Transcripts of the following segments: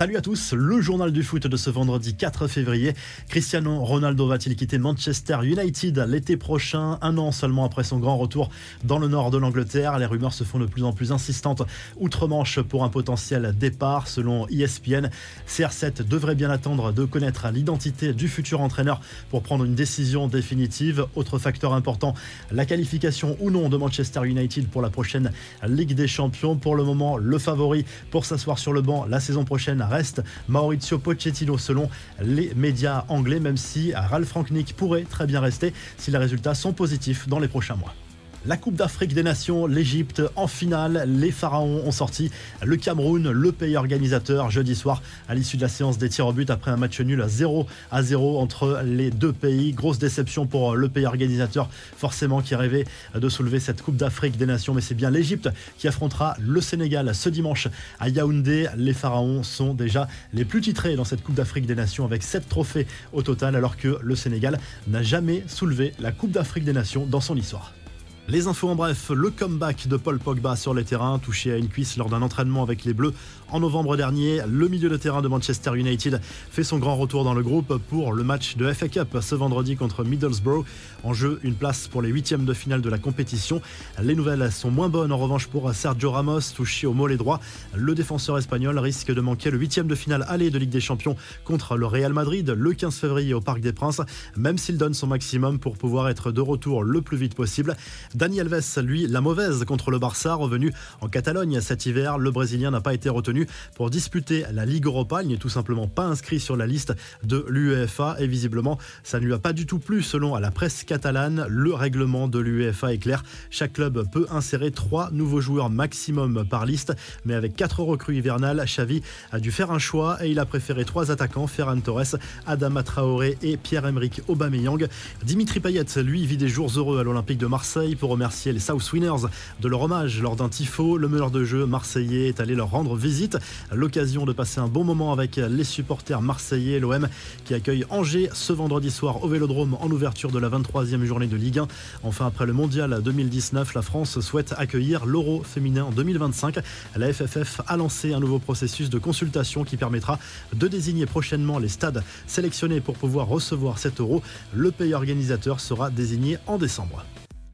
Salut à tous, le journal du foot de ce vendredi 4 février. Cristiano Ronaldo va-t-il quitter Manchester United l'été prochain, un an seulement après son grand retour dans le nord de l'Angleterre Les rumeurs se font de plus en plus insistantes outre-Manche pour un potentiel départ. Selon ESPN, CR7 devrait bien attendre de connaître l'identité du futur entraîneur pour prendre une décision définitive. Autre facteur important, la qualification ou non de Manchester United pour la prochaine Ligue des Champions. Pour le moment, le favori pour s'asseoir sur le banc la saison prochaine reste Maurizio Pochettino selon les médias anglais, même si Ralph Rangnick pourrait très bien rester si les résultats sont positifs dans les prochains mois. La Coupe d'Afrique des Nations, l'Égypte en finale. Les Pharaons ont sorti le Cameroun, le pays organisateur, jeudi soir à l'issue de la séance des tirs au but après un match nul à 0 à 0 entre les deux pays. Grosse déception pour le pays organisateur, forcément qui rêvait de soulever cette Coupe d'Afrique des Nations. Mais c'est bien l'Égypte qui affrontera le Sénégal ce dimanche à Yaoundé. Les Pharaons sont déjà les plus titrés dans cette Coupe d'Afrique des Nations avec 7 trophées au total, alors que le Sénégal n'a jamais soulevé la Coupe d'Afrique des Nations dans son histoire. Les infos en bref, le comeback de Paul Pogba sur les terrains, touché à une cuisse lors d'un entraînement avec les Bleus en novembre dernier. Le milieu de terrain de Manchester United fait son grand retour dans le groupe pour le match de FA Cup ce vendredi contre Middlesbrough. En jeu, une place pour les huitièmes de finale de la compétition. Les nouvelles sont moins bonnes en revanche pour Sergio Ramos, touché au mollet droit. Le défenseur espagnol risque de manquer le huitième de finale aller de Ligue des Champions contre le Real Madrid le 15 février au Parc des Princes, même s'il donne son maximum pour pouvoir être de retour le plus vite possible. Dani Alves, lui, la mauvaise contre le Barça, revenu en Catalogne cet hiver. Le Brésilien n'a pas été retenu pour disputer la Ligue Europa. Il n'est tout simplement pas inscrit sur la liste de l'UEFA et visiblement, ça ne lui a pas du tout plu selon la presse catalane. Le règlement de l'UEFA est clair. Chaque club peut insérer trois nouveaux joueurs maximum par liste, mais avec quatre recrues hivernales, Xavi a dû faire un choix et il a préféré trois attaquants Ferran Torres, Adama Traoré et Pierre-Emerick Aubameyang. Dimitri Payet, lui, vit des jours heureux à l'Olympique de Marseille pour remercier les South Winners de leur hommage lors d'un tifo. Le meneur de jeu marseillais est allé leur rendre visite. L'occasion de passer un bon moment avec les supporters marseillais. L'OM qui accueille Angers ce vendredi soir au Vélodrome en ouverture de la 23e journée de Ligue 1. Enfin, après le mondial 2019, la France souhaite accueillir l'Euro féminin en 2025. La FFF a lancé un nouveau processus de consultation qui permettra de désigner prochainement les stades sélectionnés pour pouvoir recevoir cet Euro. Le pays organisateur sera désigné en décembre.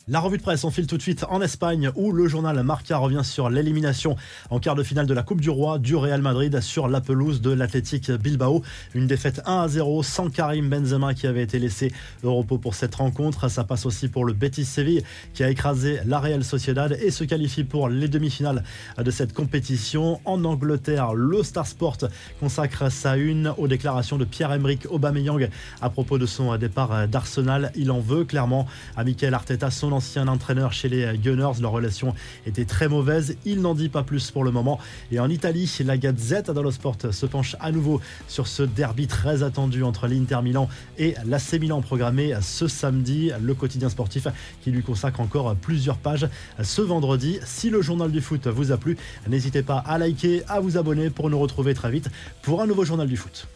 La revue de presse, on file tout de suite en Espagne où le journal Marca revient sur l'élimination en quart de finale de la Coupe du Roi du Real Madrid sur la pelouse de l'Athletic Bilbao. Une défaite 1 à 0 sans Karim Benzema qui avait été laissé au repos pour cette rencontre. Ça passe aussi pour le Betis Séville qui a écrasé la Real Sociedad et se qualifie pour les demi-finales de cette compétition. En Angleterre, le Star Sport consacre sa une aux déclarations de Pierre-Emerick Aubameyang à propos de son départ d'Arsenal. Il en veut clairement à Michael Arteta, son ancien entraîneur chez les Gunners. Leur relation était très mauvaise. Il n'en dit pas plus pour le moment. Et en Italie, la Gazette dello Sport se penche à nouveau sur ce derby très attendu entre l'Inter Milan et l'AC Milan programmé ce samedi. Le quotidien sportif qui lui consacre encore plusieurs pages ce vendredi. Si le journal du foot vous a plu, n'hésitez pas à liker, à vous abonner pour nous retrouver très vite pour un nouveau journal du foot.